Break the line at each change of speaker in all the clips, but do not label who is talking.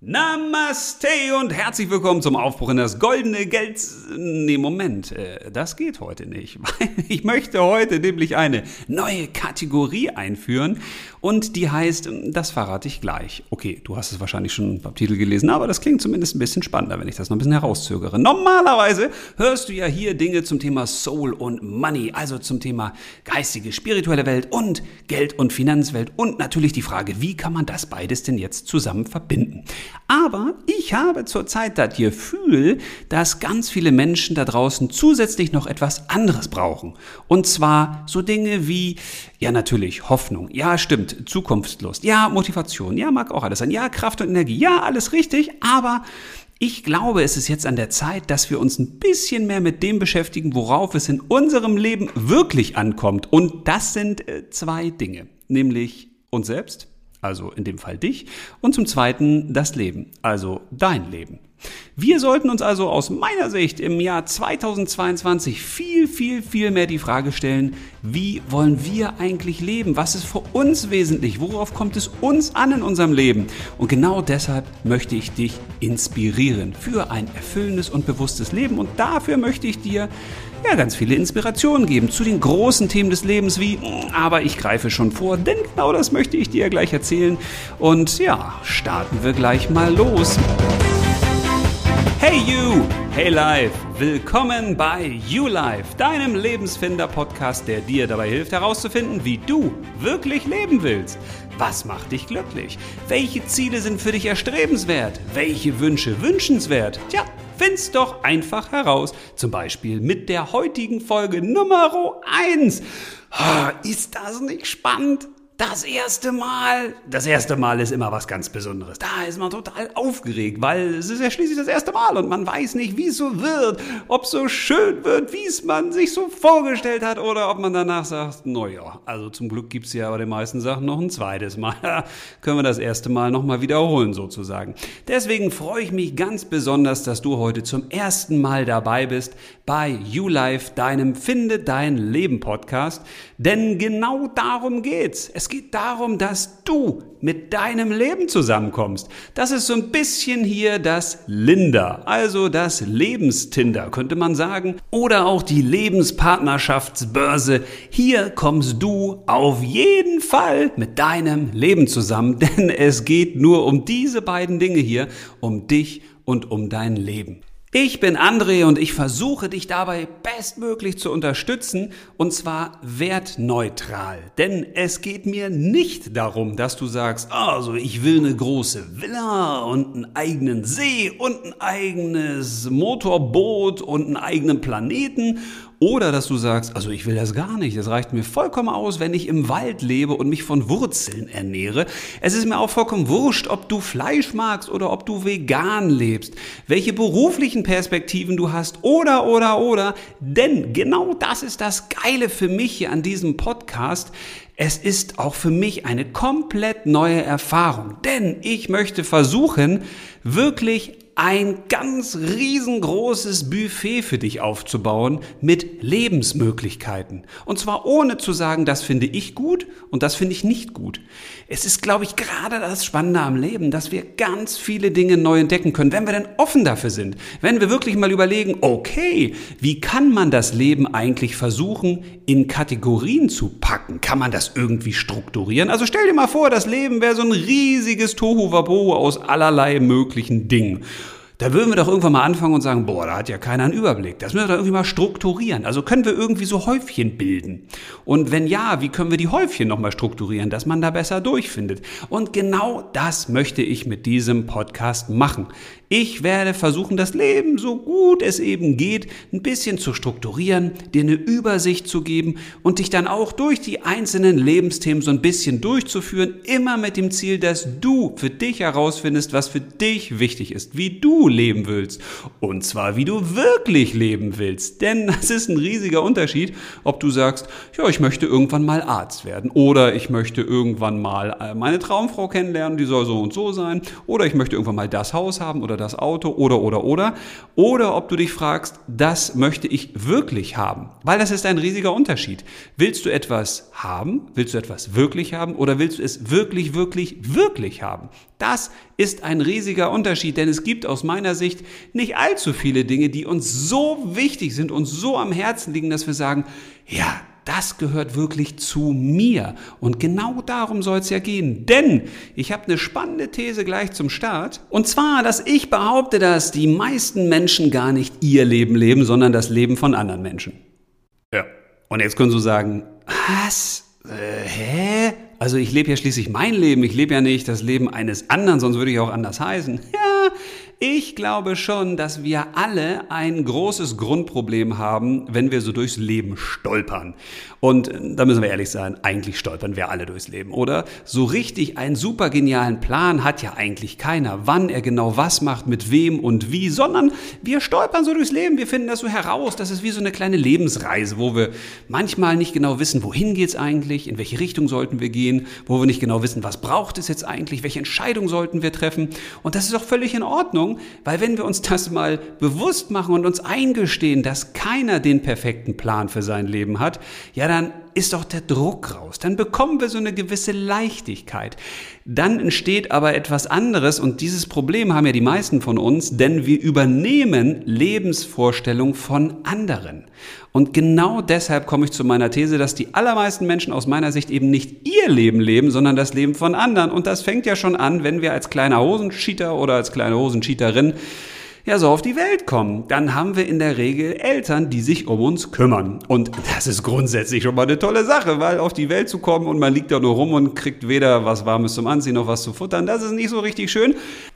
Namaste und herzlich willkommen zum Aufbruch in das goldene Geld. Nee, Moment, äh, das geht heute nicht. Ich möchte heute nämlich eine neue Kategorie einführen und die heißt, das verrate ich gleich. Okay, du hast es wahrscheinlich schon beim Titel gelesen, aber das klingt zumindest ein bisschen spannender, wenn ich das noch ein bisschen herauszögere. Normalerweise hörst du ja hier Dinge zum Thema Soul und Money, also zum Thema geistige, spirituelle Welt und Geld- und Finanzwelt und natürlich die Frage, wie kann man das beides denn jetzt zusammen verbinden? Aber ich habe zurzeit das Gefühl, dass ganz viele Menschen da draußen zusätzlich noch etwas anderes brauchen. Und zwar so Dinge wie, ja natürlich, Hoffnung, ja stimmt, Zukunftslust, ja Motivation, ja mag auch alles sein, ja Kraft und Energie, ja alles richtig, aber ich glaube, es ist jetzt an der Zeit, dass wir uns ein bisschen mehr mit dem beschäftigen, worauf es in unserem Leben wirklich ankommt. Und das sind äh, zwei Dinge, nämlich uns selbst also in dem Fall dich, und zum Zweiten das Leben, also dein Leben. Wir sollten uns also aus meiner Sicht im Jahr 2022 viel, viel, viel mehr die Frage stellen, wie wollen wir eigentlich leben? Was ist für uns wesentlich? Worauf kommt es uns an in unserem Leben? Und genau deshalb möchte ich dich inspirieren für ein erfüllendes und bewusstes Leben. Und dafür möchte ich dir ja, ganz viele Inspirationen geben zu den großen Themen des Lebens wie, aber ich greife schon vor, denn genau das möchte ich dir gleich erzählen. Und ja, starten wir gleich mal los. Hey you! Hey Life! Willkommen bei You Life, deinem Lebensfinder-Podcast, der dir dabei hilft herauszufinden, wie du wirklich leben willst. Was macht dich glücklich? Welche Ziele sind für dich erstrebenswert? Welche Wünsche wünschenswert? Tja, find's doch einfach heraus. Zum Beispiel mit der heutigen Folge Nummer 1. Ist das nicht spannend? Das erste Mal. Das erste Mal ist immer was ganz Besonderes. Da ist man total aufgeregt, weil es ist ja schließlich das erste Mal und man weiß nicht, wie es so wird, ob es so schön wird, wie es man sich so vorgestellt hat oder ob man danach sagt, naja, also zum Glück gibt's ja bei den meisten Sachen noch ein zweites Mal. können wir das erste Mal nochmal wiederholen sozusagen. Deswegen freue ich mich ganz besonders, dass du heute zum ersten Mal dabei bist bei YouLife, deinem Finde dein Leben Podcast. Denn genau darum geht's. Es geht darum, dass du mit deinem Leben zusammenkommst. Das ist so ein bisschen hier das Linda, also das Lebenstinder, könnte man sagen. Oder auch die Lebenspartnerschaftsbörse. Hier kommst du auf jeden Fall mit deinem Leben zusammen, denn es geht nur um diese beiden Dinge hier, um dich und um dein Leben. Ich bin André und ich versuche dich dabei bestmöglich zu unterstützen und zwar wertneutral. Denn es geht mir nicht darum, dass du sagst, also ich will eine große Villa und einen eigenen See und ein eigenes Motorboot und einen eigenen Planeten oder dass du sagst, also ich will das gar nicht, das reicht mir vollkommen aus, wenn ich im Wald lebe und mich von Wurzeln ernähre. Es ist mir auch vollkommen wurscht, ob du Fleisch magst oder ob du vegan lebst, welche beruflichen Perspektiven du hast oder, oder, oder. Denn genau das ist das Geile für mich hier an diesem Podcast. Es ist auch für mich eine komplett neue Erfahrung, denn ich möchte versuchen, wirklich ein ganz riesengroßes Buffet für dich aufzubauen mit Lebensmöglichkeiten. Und zwar ohne zu sagen, das finde ich gut und das finde ich nicht gut. Es ist, glaube ich, gerade das Spannende am Leben, dass wir ganz viele Dinge neu entdecken können, wenn wir denn offen dafür sind. Wenn wir wirklich mal überlegen, okay, wie kann man das Leben eigentlich versuchen, in Kategorien zu packen? Kann man das irgendwie strukturieren? Also stell dir mal vor, das Leben wäre so ein riesiges Tohuwabohu aus allerlei möglichen Dingen. Da würden wir doch irgendwann mal anfangen und sagen, boah, da hat ja keiner einen Überblick. Das müssen wir doch irgendwie mal strukturieren. Also können wir irgendwie so Häufchen bilden? Und wenn ja, wie können wir die Häufchen nochmal strukturieren, dass man da besser durchfindet? Und genau das möchte ich mit diesem Podcast machen. Ich werde versuchen, das Leben so gut es eben geht, ein bisschen zu strukturieren, dir eine Übersicht zu geben und dich dann auch durch die einzelnen Lebensthemen so ein bisschen durchzuführen, immer mit dem Ziel, dass du für dich herausfindest, was für dich wichtig ist, wie du leben willst. Und zwar, wie du wirklich leben willst. Denn das ist ein riesiger Unterschied, ob du sagst, ja, ich möchte irgendwann mal Arzt werden. Oder ich möchte irgendwann mal äh, meine Traumfrau kennenlernen, die soll so und so sein. Oder ich möchte irgendwann mal das Haus haben oder das Auto oder, oder, oder. Oder ob du dich fragst, das möchte ich wirklich haben. Weil das ist ein riesiger Unterschied. Willst du etwas haben? Willst du etwas wirklich haben? Oder willst du es wirklich, wirklich, wirklich haben? Das ist ein riesiger Unterschied, denn es gibt aus meiner Sicht nicht allzu viele Dinge, die uns so wichtig sind, uns so am Herzen liegen, dass wir sagen, ja, das gehört wirklich zu mir. Und genau darum soll es ja gehen. Denn ich habe eine spannende These gleich zum Start. Und zwar, dass ich behaupte, dass die meisten Menschen gar nicht ihr Leben leben, sondern das Leben von anderen Menschen. Ja. Und jetzt können Sie sagen, was? Äh, hä? Also ich lebe ja schließlich mein Leben, ich lebe ja nicht das Leben eines anderen, sonst würde ich auch anders heißen. Ja, ich glaube schon, dass wir alle ein großes Grundproblem haben, wenn wir so durchs Leben stolpern. Und äh, da müssen wir ehrlich sein, eigentlich stolpern wir alle durchs Leben, oder? So richtig einen super genialen Plan hat ja eigentlich keiner, wann er genau was macht, mit wem und wie, sondern wir stolpern so durchs Leben, wir finden das so heraus, das ist wie so eine kleine Lebensreise, wo wir manchmal nicht genau wissen, wohin geht's eigentlich, in welche Richtung sollten wir gehen, wo wir nicht genau wissen, was braucht es jetzt eigentlich, welche Entscheidung sollten wir treffen. Und das ist auch völlig in Ordnung Ordnung, weil wenn wir uns das mal bewusst machen und uns eingestehen, dass keiner den perfekten Plan für sein Leben hat, ja, dann ist doch der Druck raus. Dann bekommen wir so eine gewisse Leichtigkeit. Dann entsteht aber etwas anderes und dieses Problem haben ja die meisten von uns, denn wir übernehmen Lebensvorstellungen von anderen. Und genau deshalb komme ich zu meiner These, dass die allermeisten Menschen aus meiner Sicht eben nicht ihr Leben leben, sondern das Leben von anderen. Und das fängt ja schon an, wenn wir als kleiner Hosencheater oder als kleine Hosencheaterin ja so auf die Welt kommen, dann haben wir in der Regel Eltern, die sich um uns kümmern. Und das ist grundsätzlich schon mal eine tolle Sache, weil auf die Welt zu kommen und man liegt da nur rum und kriegt weder was Warmes zum Anziehen noch was zu futtern, das ist nicht so richtig schön.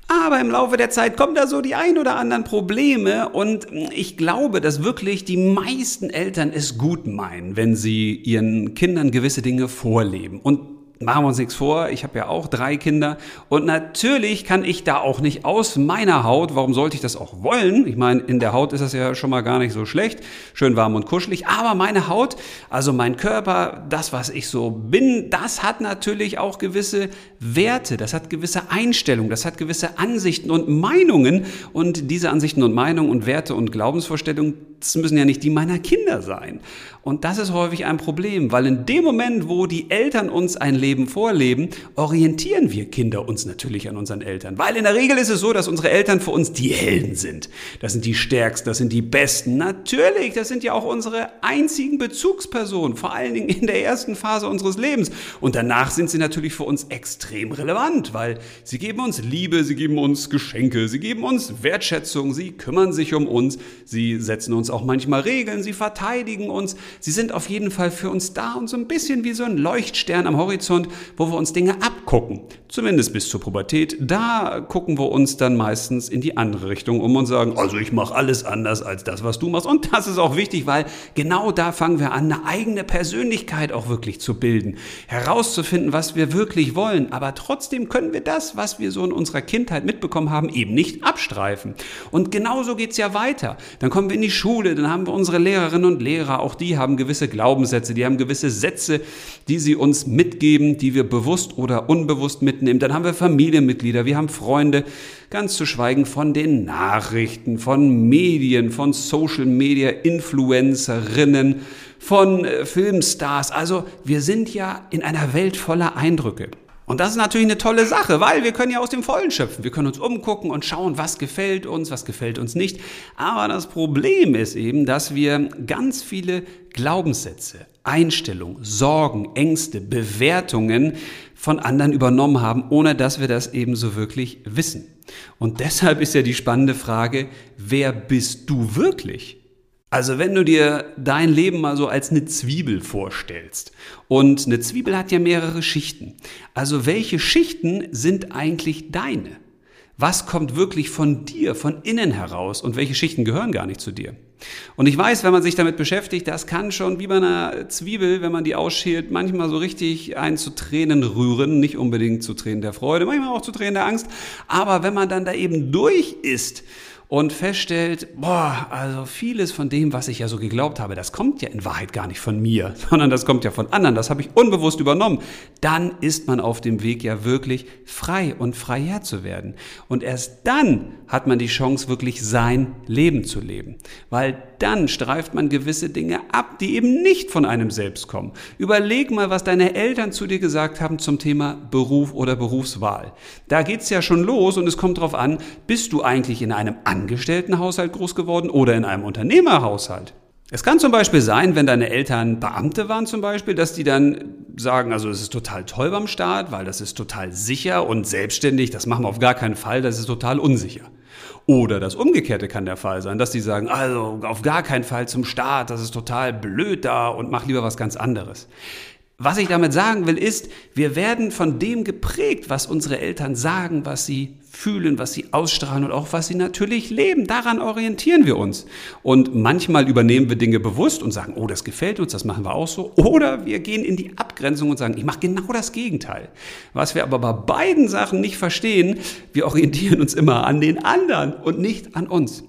Aber im Laufe der Zeit kommen da so die ein oder anderen Probleme und ich glaube, dass wirklich die meisten Eltern es gut meinen, wenn sie ihren Kindern gewisse Dinge vorleben. Und machen wir uns nichts vor, ich habe ja auch drei Kinder und natürlich kann ich da auch nicht aus meiner Haut, warum sollte ich das auch wollen? Ich meine, in der Haut ist das ja schon mal gar nicht so schlecht, schön warm und kuschelig, aber meine Haut, also mein Körper, das, was ich so bin, das hat natürlich auch gewisse Werte, das hat gewisse Einstellungen, das hat gewisse Ansichten und Meinungen und diese Ansichten und Meinungen und Werte und Glaubensvorstellungen, das müssen ja nicht die meiner Kinder sein. Und das ist häufig ein Problem, weil in dem Moment, wo die Eltern uns ein Leben vorleben, orientieren wir Kinder uns natürlich an unseren Eltern. Weil in der Regel ist es so, dass unsere Eltern für uns die Helden sind. Das sind die Stärksten, das sind die Besten. Natürlich, das sind ja auch unsere einzigen Bezugspersonen, vor allen Dingen in der ersten Phase unseres Lebens. Und danach sind sie natürlich für uns extrem relevant, weil sie geben uns Liebe, sie geben uns Geschenke, sie geben uns Wertschätzung, sie kümmern sich um uns, sie setzen uns auch manchmal Regeln, sie verteidigen uns, Sie sind auf jeden Fall für uns da und so ein bisschen wie so ein Leuchtstern am Horizont, wo wir uns Dinge abgucken. Zumindest bis zur Pubertät. Da gucken wir uns dann meistens in die andere Richtung um und sagen, also ich mache alles anders als das, was du machst. Und das ist auch wichtig, weil genau da fangen wir an, eine eigene Persönlichkeit auch wirklich zu bilden. Herauszufinden, was wir wirklich wollen. Aber trotzdem können wir das, was wir so in unserer Kindheit mitbekommen haben, eben nicht abstreifen. Und genauso geht's ja weiter. Dann kommen wir in die Schule, dann haben wir unsere Lehrerinnen und Lehrer, auch die haben gewisse Glaubenssätze, die haben gewisse Sätze, die sie uns mitgeben, die wir bewusst oder unbewusst mitnehmen. Dann haben wir Familienmitglieder, wir haben Freunde, ganz zu schweigen von den Nachrichten, von Medien, von Social Media Influencerinnen, von äh, Filmstars. Also wir sind ja in einer Welt voller Eindrücke. Und das ist natürlich eine tolle Sache, weil wir können ja aus dem Vollen schöpfen. Wir können uns umgucken und schauen, was gefällt uns, was gefällt uns nicht. Aber das Problem ist eben, dass wir ganz viele Glaubenssätze, Einstellungen, Sorgen, Ängste, Bewertungen von anderen übernommen haben, ohne dass wir das eben so wirklich wissen. Und deshalb ist ja die spannende Frage, wer bist du wirklich? Also wenn du dir dein Leben mal so als eine Zwiebel vorstellst und eine Zwiebel hat ja mehrere Schichten. Also welche Schichten sind eigentlich deine? Was kommt wirklich von dir, von innen heraus und welche Schichten gehören gar nicht zu dir? Und ich weiß, wenn man sich damit beschäftigt, das kann schon wie bei einer Zwiebel, wenn man die ausschält, manchmal so richtig einen zu Tränen rühren. Nicht unbedingt zu Tränen der Freude, manchmal auch zu Tränen der Angst. Aber wenn man dann da eben durch ist und feststellt, boah, also vieles von dem, was ich ja so geglaubt habe, das kommt ja in Wahrheit gar nicht von mir, sondern das kommt ja von anderen, das habe ich unbewusst übernommen, dann ist man auf dem Weg ja wirklich frei und freier zu werden. Und erst dann hat man die Chance, wirklich sein Leben zu leben, weil dann streift man gewisse Dinge ab, die eben nicht von einem selbst kommen. Überleg mal, was deine Eltern zu dir gesagt haben zum Thema Beruf oder Berufswahl. Da geht's ja schon los und es kommt darauf an, bist du eigentlich in einem Angestelltenhaushalt groß geworden oder in einem Unternehmerhaushalt. Es kann zum Beispiel sein, wenn deine Eltern Beamte waren zum Beispiel, dass die dann sagen, also es ist total toll beim Staat, weil das ist total sicher und selbstständig, das machen wir auf gar keinen Fall, das ist total unsicher. Oder das Umgekehrte kann der Fall sein, dass die sagen, also auf gar keinen Fall zum Staat, das ist total blöd da und mach lieber was ganz anderes. Was ich damit sagen will, ist, wir werden von dem geprägt, was unsere Eltern sagen, was sie fühlen, was sie ausstrahlen und auch was sie natürlich leben. Daran orientieren wir uns. Und manchmal übernehmen wir Dinge bewusst und sagen, oh, das gefällt uns, das machen wir auch so. Oder wir gehen in die Abgrenzung und sagen, ich mache genau das Gegenteil. Was wir aber bei beiden Sachen nicht verstehen, wir orientieren uns immer an den anderen und nicht an uns.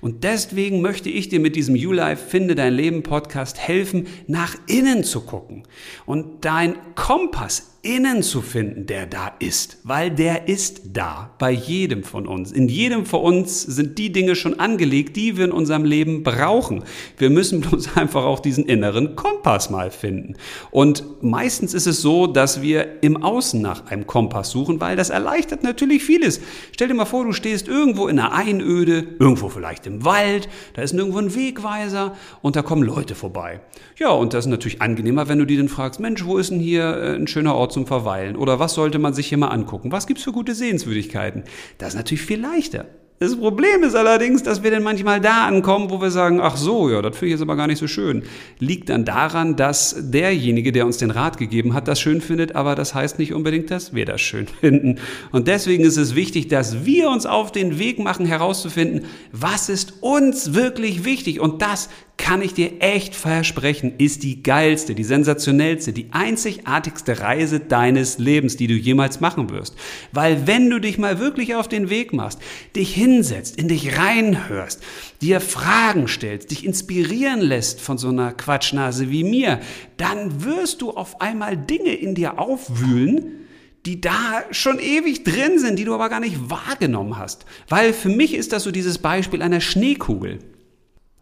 Und deswegen möchte ich dir mit diesem YouLife Finde dein Leben Podcast helfen, nach innen zu gucken und dein Kompass innen zu finden, der da ist, weil der ist da bei jedem von uns. In jedem von uns sind die Dinge schon angelegt, die wir in unserem Leben brauchen. Wir müssen bloß einfach auch diesen inneren Kompass mal finden. Und meistens ist es so, dass wir im Außen nach einem Kompass suchen, weil das erleichtert natürlich vieles. Stell dir mal vor, du stehst irgendwo in einer Einöde, irgendwo vielleicht im Wald, da ist nirgendwo ein Wegweiser und da kommen Leute vorbei. Ja, und das ist natürlich angenehmer, wenn du die dann fragst, Mensch, wo ist denn hier äh, ein schöner Ort zum Verweilen? Oder was sollte man sich hier mal angucken? Was gibt's für gute Sehenswürdigkeiten? Das ist natürlich viel leichter. Das Problem ist allerdings, dass wir dann manchmal da ankommen, wo wir sagen, ach so, ja, das finde ich jetzt aber gar nicht so schön. Liegt dann daran, dass derjenige, der uns den Rat gegeben hat, das schön findet, aber das heißt nicht unbedingt, dass wir das schön finden. Und deswegen ist es wichtig, dass wir uns auf den Weg machen, herauszufinden, was ist uns wirklich wichtig. Und das kann ich dir echt versprechen, ist die geilste, die sensationellste, die einzigartigste Reise deines Lebens, die du jemals machen wirst. Weil wenn du dich mal wirklich auf den Weg machst, dich hinsetzt, in dich reinhörst, dir Fragen stellst, dich inspirieren lässt von so einer Quatschnase wie mir, dann wirst du auf einmal Dinge in dir aufwühlen, die da schon ewig drin sind, die du aber gar nicht wahrgenommen hast. Weil für mich ist das so dieses Beispiel einer Schneekugel.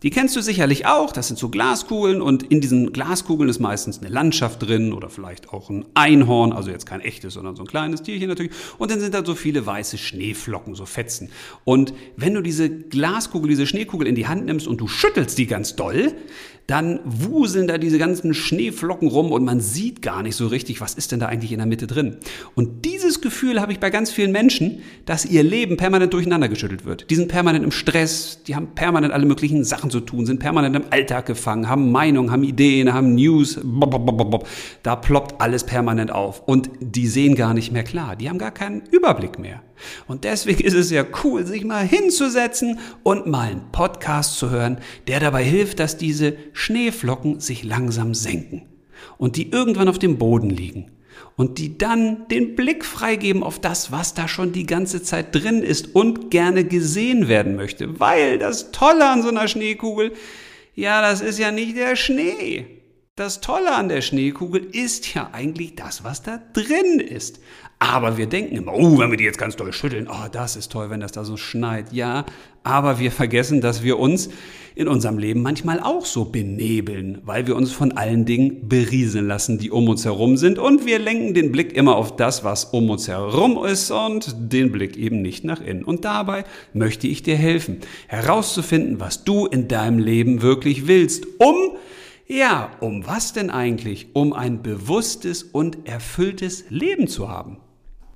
Die kennst du sicherlich auch, das sind so Glaskugeln und in diesen Glaskugeln ist meistens eine Landschaft drin oder vielleicht auch ein Einhorn, also jetzt kein echtes, sondern so ein kleines Tierchen natürlich. Und dann sind da so viele weiße Schneeflocken, so Fetzen. Und wenn du diese Glaskugel, diese Schneekugel in die Hand nimmst und du schüttelst die ganz doll, dann wuseln da diese ganzen Schneeflocken rum und man sieht gar nicht so richtig, was ist denn da eigentlich in der Mitte drin. Und dieses Gefühl habe ich bei ganz vielen Menschen, dass ihr Leben permanent durcheinander geschüttelt wird. Die sind permanent im Stress, die haben permanent alle möglichen Sachen zu tun, sind permanent im Alltag gefangen, haben Meinungen, haben Ideen, haben News, da ploppt alles permanent auf und die sehen gar nicht mehr klar, die haben gar keinen Überblick mehr. Und deswegen ist es ja cool, sich mal hinzusetzen und mal einen Podcast zu hören, der dabei hilft, dass diese Schneeflocken sich langsam senken und die irgendwann auf dem Boden liegen und die dann den Blick freigeben auf das, was da schon die ganze Zeit drin ist und gerne gesehen werden möchte. Weil das Tolle an so einer Schneekugel, ja, das ist ja nicht der Schnee. Das Tolle an der Schneekugel ist ja eigentlich das, was da drin ist. Aber wir denken immer, oh, wenn wir die jetzt ganz doll schütteln, oh, das ist toll, wenn das da so schneit. Ja, aber wir vergessen, dass wir uns in unserem Leben manchmal auch so benebeln, weil wir uns von allen Dingen berieseln lassen, die um uns herum sind. Und wir lenken den Blick immer auf das, was um uns herum ist und den Blick eben nicht nach innen. Und dabei möchte ich dir helfen, herauszufinden, was du in deinem Leben wirklich willst, um ja, um was denn eigentlich? Um ein bewusstes und erfülltes Leben zu haben.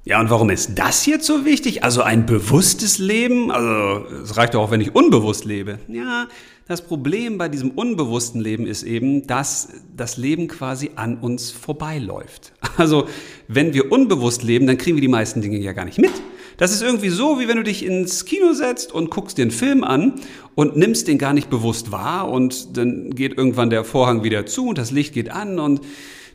Ja, und warum ist das jetzt so wichtig? Also ein bewusstes Leben? Also es reicht doch auch, wenn ich unbewusst lebe. Ja, das Problem bei diesem unbewussten Leben ist eben, dass das Leben quasi an uns vorbeiläuft. Also wenn wir unbewusst leben, dann kriegen wir die meisten Dinge ja gar nicht mit. Das ist irgendwie so, wie wenn du dich ins Kino setzt und guckst einen Film an und nimmst den gar nicht bewusst wahr und dann geht irgendwann der Vorhang wieder zu und das Licht geht an und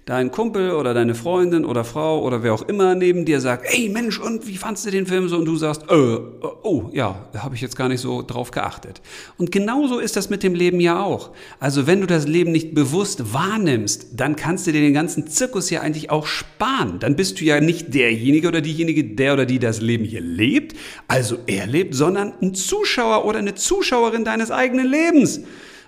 dein Kumpel oder deine Freundin oder Frau oder wer auch immer neben dir sagt, ey Mensch, und wie fandst du den Film so? Und du sagst, äh, äh oh ja, da habe ich jetzt gar nicht so drauf geachtet. Und genauso ist das mit dem Leben ja auch. Also wenn du das Leben nicht bewusst wahrnimmst, dann kannst du dir den ganzen Zirkus ja eigentlich auch sparen. Dann bist du ja nicht derjenige oder diejenige, der oder die das Leben hier lebt, also er lebt, sondern ein Zuschauer oder eine Zuschauerin deines eigenen Lebens.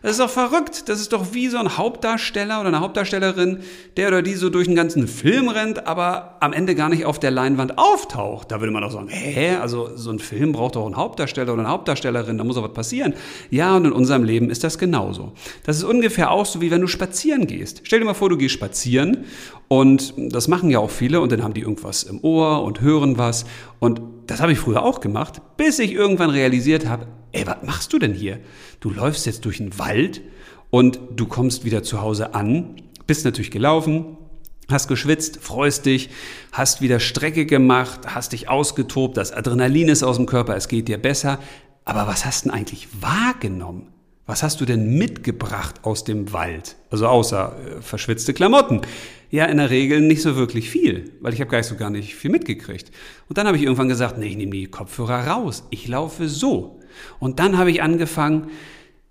Das ist doch verrückt. Das ist doch wie so ein Hauptdarsteller oder eine Hauptdarstellerin, der oder die so durch den ganzen Film rennt, aber am Ende gar nicht auf der Leinwand auftaucht. Da würde man doch sagen, hä, also so ein Film braucht doch einen Hauptdarsteller oder eine Hauptdarstellerin, da muss doch was passieren. Ja, und in unserem Leben ist das genauso. Das ist ungefähr auch so, wie wenn du spazieren gehst. Stell dir mal vor, du gehst spazieren und das machen ja auch viele und dann haben die irgendwas im Ohr und hören was. Und das habe ich früher auch gemacht, bis ich irgendwann realisiert habe, ey, was machst du denn hier? Du läufst jetzt durch den Wald und du kommst wieder zu Hause an, bist natürlich gelaufen, hast geschwitzt, freust dich, hast wieder Strecke gemacht, hast dich ausgetobt, das Adrenalin ist aus dem Körper, es geht dir besser. Aber was hast du denn eigentlich wahrgenommen? Was hast du denn mitgebracht aus dem Wald? Also außer äh, verschwitzte Klamotten. Ja, in der Regel nicht so wirklich viel, weil ich habe gar nicht so gar nicht viel mitgekriegt. Und dann habe ich irgendwann gesagt, nee, ich nehme die Kopfhörer raus. Ich laufe so. Und dann habe ich angefangen,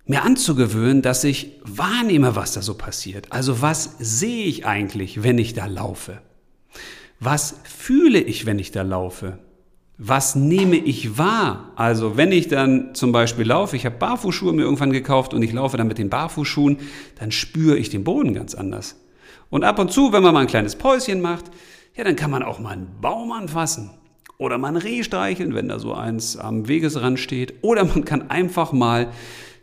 mir anzugewöhnen, dass ich wahrnehme, was da so passiert. Also was sehe ich eigentlich, wenn ich da laufe? Was fühle ich, wenn ich da laufe? Was nehme ich wahr? Also wenn ich dann zum Beispiel laufe, ich habe Barfußschuhe mir irgendwann gekauft und ich laufe dann mit den Barfußschuhen, dann spüre ich den Boden ganz anders. Und ab und zu, wenn man mal ein kleines Päuschen macht, ja, dann kann man auch mal einen Baum anfassen oder mal ein Reh streicheln, wenn da so eins am Wegesrand steht. Oder man kann einfach mal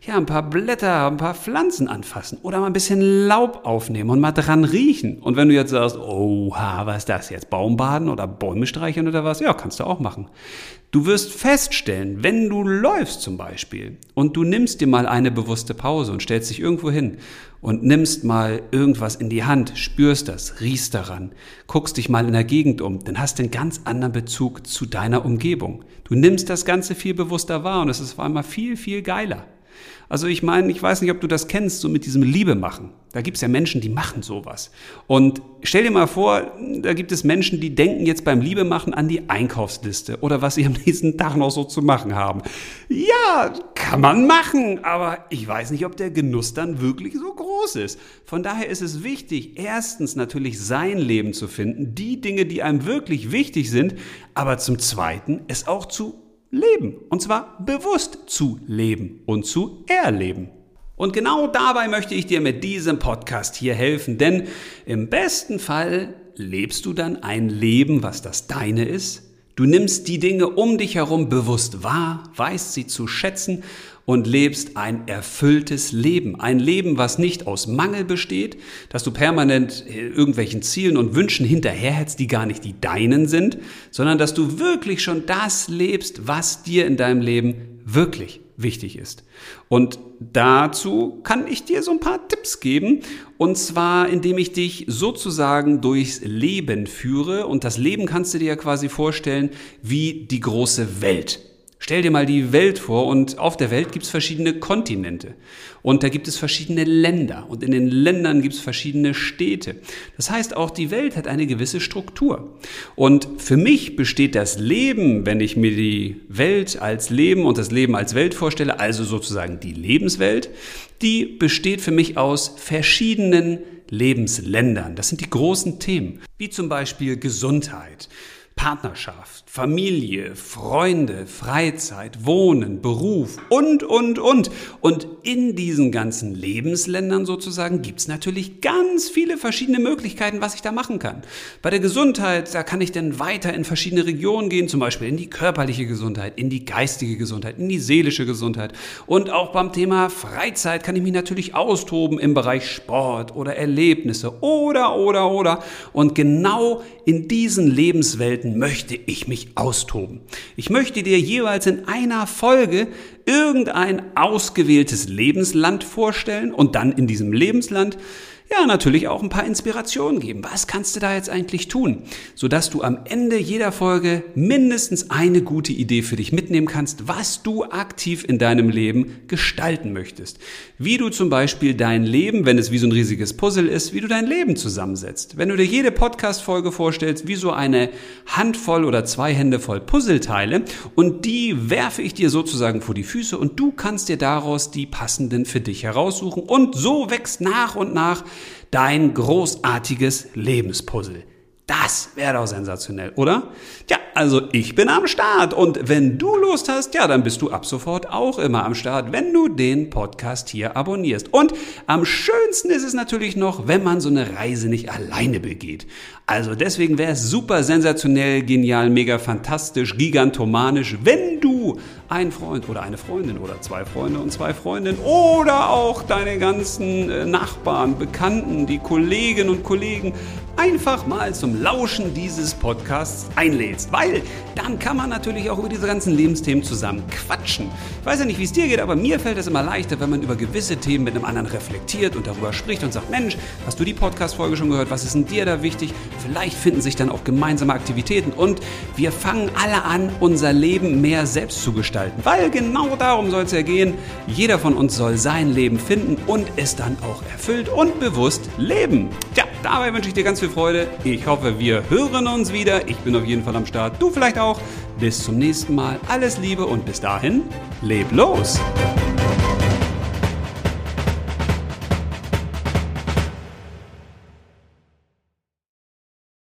ja, ein paar Blätter, ein paar Pflanzen anfassen oder mal ein bisschen Laub aufnehmen und mal dran riechen. Und wenn du jetzt sagst, oha, was ist das jetzt? Baumbaden oder Bäume streicheln oder was? Ja, kannst du auch machen. Du wirst feststellen, wenn du läufst zum Beispiel und du nimmst dir mal eine bewusste Pause und stellst dich irgendwo hin und nimmst mal irgendwas in die Hand, spürst das, riechst daran, guckst dich mal in der Gegend um, dann hast du einen ganz anderen Bezug zu deiner Umgebung. Du nimmst das Ganze viel bewusster wahr und es ist auf einmal viel, viel geiler. Also ich meine, ich weiß nicht, ob du das kennst, so mit diesem Liebe machen. Da gibt es ja Menschen, die machen sowas. Und stell dir mal vor, da gibt es Menschen, die denken jetzt beim Liebe machen an die Einkaufsliste oder was sie am nächsten Tag noch so zu machen haben. Ja, kann man machen, aber ich weiß nicht, ob der Genuss dann wirklich so groß ist. Von daher ist es wichtig, erstens natürlich sein Leben zu finden, die Dinge, die einem wirklich wichtig sind, aber zum Zweiten es auch zu leben. Und zwar bewusst zu leben und zu erleben. Und genau dabei möchte ich dir mit diesem Podcast hier helfen, denn im besten Fall lebst du dann ein Leben, was das deine ist. Du nimmst die Dinge um dich herum bewusst wahr, weißt sie zu schätzen und lebst ein erfülltes Leben. Ein Leben, was nicht aus Mangel besteht, dass du permanent äh, irgendwelchen Zielen und Wünschen hinterherhetzt, die gar nicht die deinen sind, sondern dass du wirklich schon das lebst, was dir in deinem Leben wirklich wichtig ist. Und dazu kann ich dir so ein paar Tipps geben. Und zwar, indem ich dich sozusagen durchs Leben führe. Und das Leben kannst du dir ja quasi vorstellen wie die große Welt. Stell dir mal die Welt vor und auf der Welt gibt es verschiedene Kontinente und da gibt es verschiedene Länder und in den Ländern gibt es verschiedene Städte. Das heißt, auch die Welt hat eine gewisse Struktur. Und für mich besteht das Leben, wenn ich mir die Welt als Leben und das Leben als Welt vorstelle, also sozusagen die Lebenswelt, die besteht für mich aus verschiedenen Lebensländern. Das sind die großen Themen, wie zum Beispiel Gesundheit. Partnerschaft, Familie, Freunde, Freizeit, Wohnen, Beruf und, und, und. Und in diesen ganzen Lebensländern sozusagen gibt es natürlich ganz viele verschiedene Möglichkeiten, was ich da machen kann. Bei der Gesundheit, da kann ich dann weiter in verschiedene Regionen gehen, zum Beispiel in die körperliche Gesundheit, in die geistige Gesundheit, in die seelische Gesundheit. Und auch beim Thema Freizeit kann ich mich natürlich austoben im Bereich Sport oder Erlebnisse oder, oder, oder. Und genau in diesen Lebenswelten möchte ich mich austoben. Ich möchte dir jeweils in einer Folge irgendein ausgewähltes Lebensland vorstellen und dann in diesem Lebensland ja, natürlich auch ein paar Inspirationen geben. Was kannst du da jetzt eigentlich tun, sodass du am Ende jeder Folge mindestens eine gute Idee für dich mitnehmen kannst, was du aktiv in deinem Leben gestalten möchtest. Wie du zum Beispiel dein Leben, wenn es wie so ein riesiges Puzzle ist, wie du dein Leben zusammensetzt. Wenn du dir jede Podcast-Folge vorstellst, wie so eine Handvoll oder zwei Hände voll Puzzleteile und die werfe ich dir sozusagen vor die Füße und du kannst dir daraus die passenden für dich heraussuchen und so wächst nach und nach dein großartiges Lebenspuzzle. Das wäre doch sensationell, oder? Ja, also ich bin am Start und wenn du Lust hast, ja, dann bist du ab sofort auch immer am Start, wenn du den Podcast hier abonnierst. Und am schönsten ist es natürlich noch, wenn man so eine Reise nicht alleine begeht. Also deswegen wäre es super sensationell, genial, mega fantastisch, gigantomanisch, wenn du einen Freund oder eine Freundin oder zwei Freunde und zwei Freundinnen oder auch deine ganzen äh, Nachbarn, Bekannten, die Kolleginnen und Kollegen einfach mal zum Lauschen dieses Podcasts einlädst, weil dann kann man natürlich auch über diese ganzen Lebensthemen zusammen quatschen. Ich weiß ja nicht, wie es dir geht, aber mir fällt es immer leichter, wenn man über gewisse Themen mit einem anderen reflektiert und darüber spricht und sagt, Mensch, hast du die Podcast-Folge schon gehört? Was ist denn dir da wichtig? Vielleicht finden sich dann auch gemeinsame Aktivitäten und wir fangen alle an, unser Leben mehr selbst zu gestalten, weil genau darum soll es ja gehen. Jeder von uns soll sein Leben finden und es dann auch erfüllt und bewusst leben. Tja, dabei wünsche ich dir ganz viel Freude. Ich hoffe, wir hören uns wieder. Ich bin auf jeden Fall am Start. Du vielleicht auch. Bis zum nächsten Mal. Alles Liebe und bis dahin, leb los!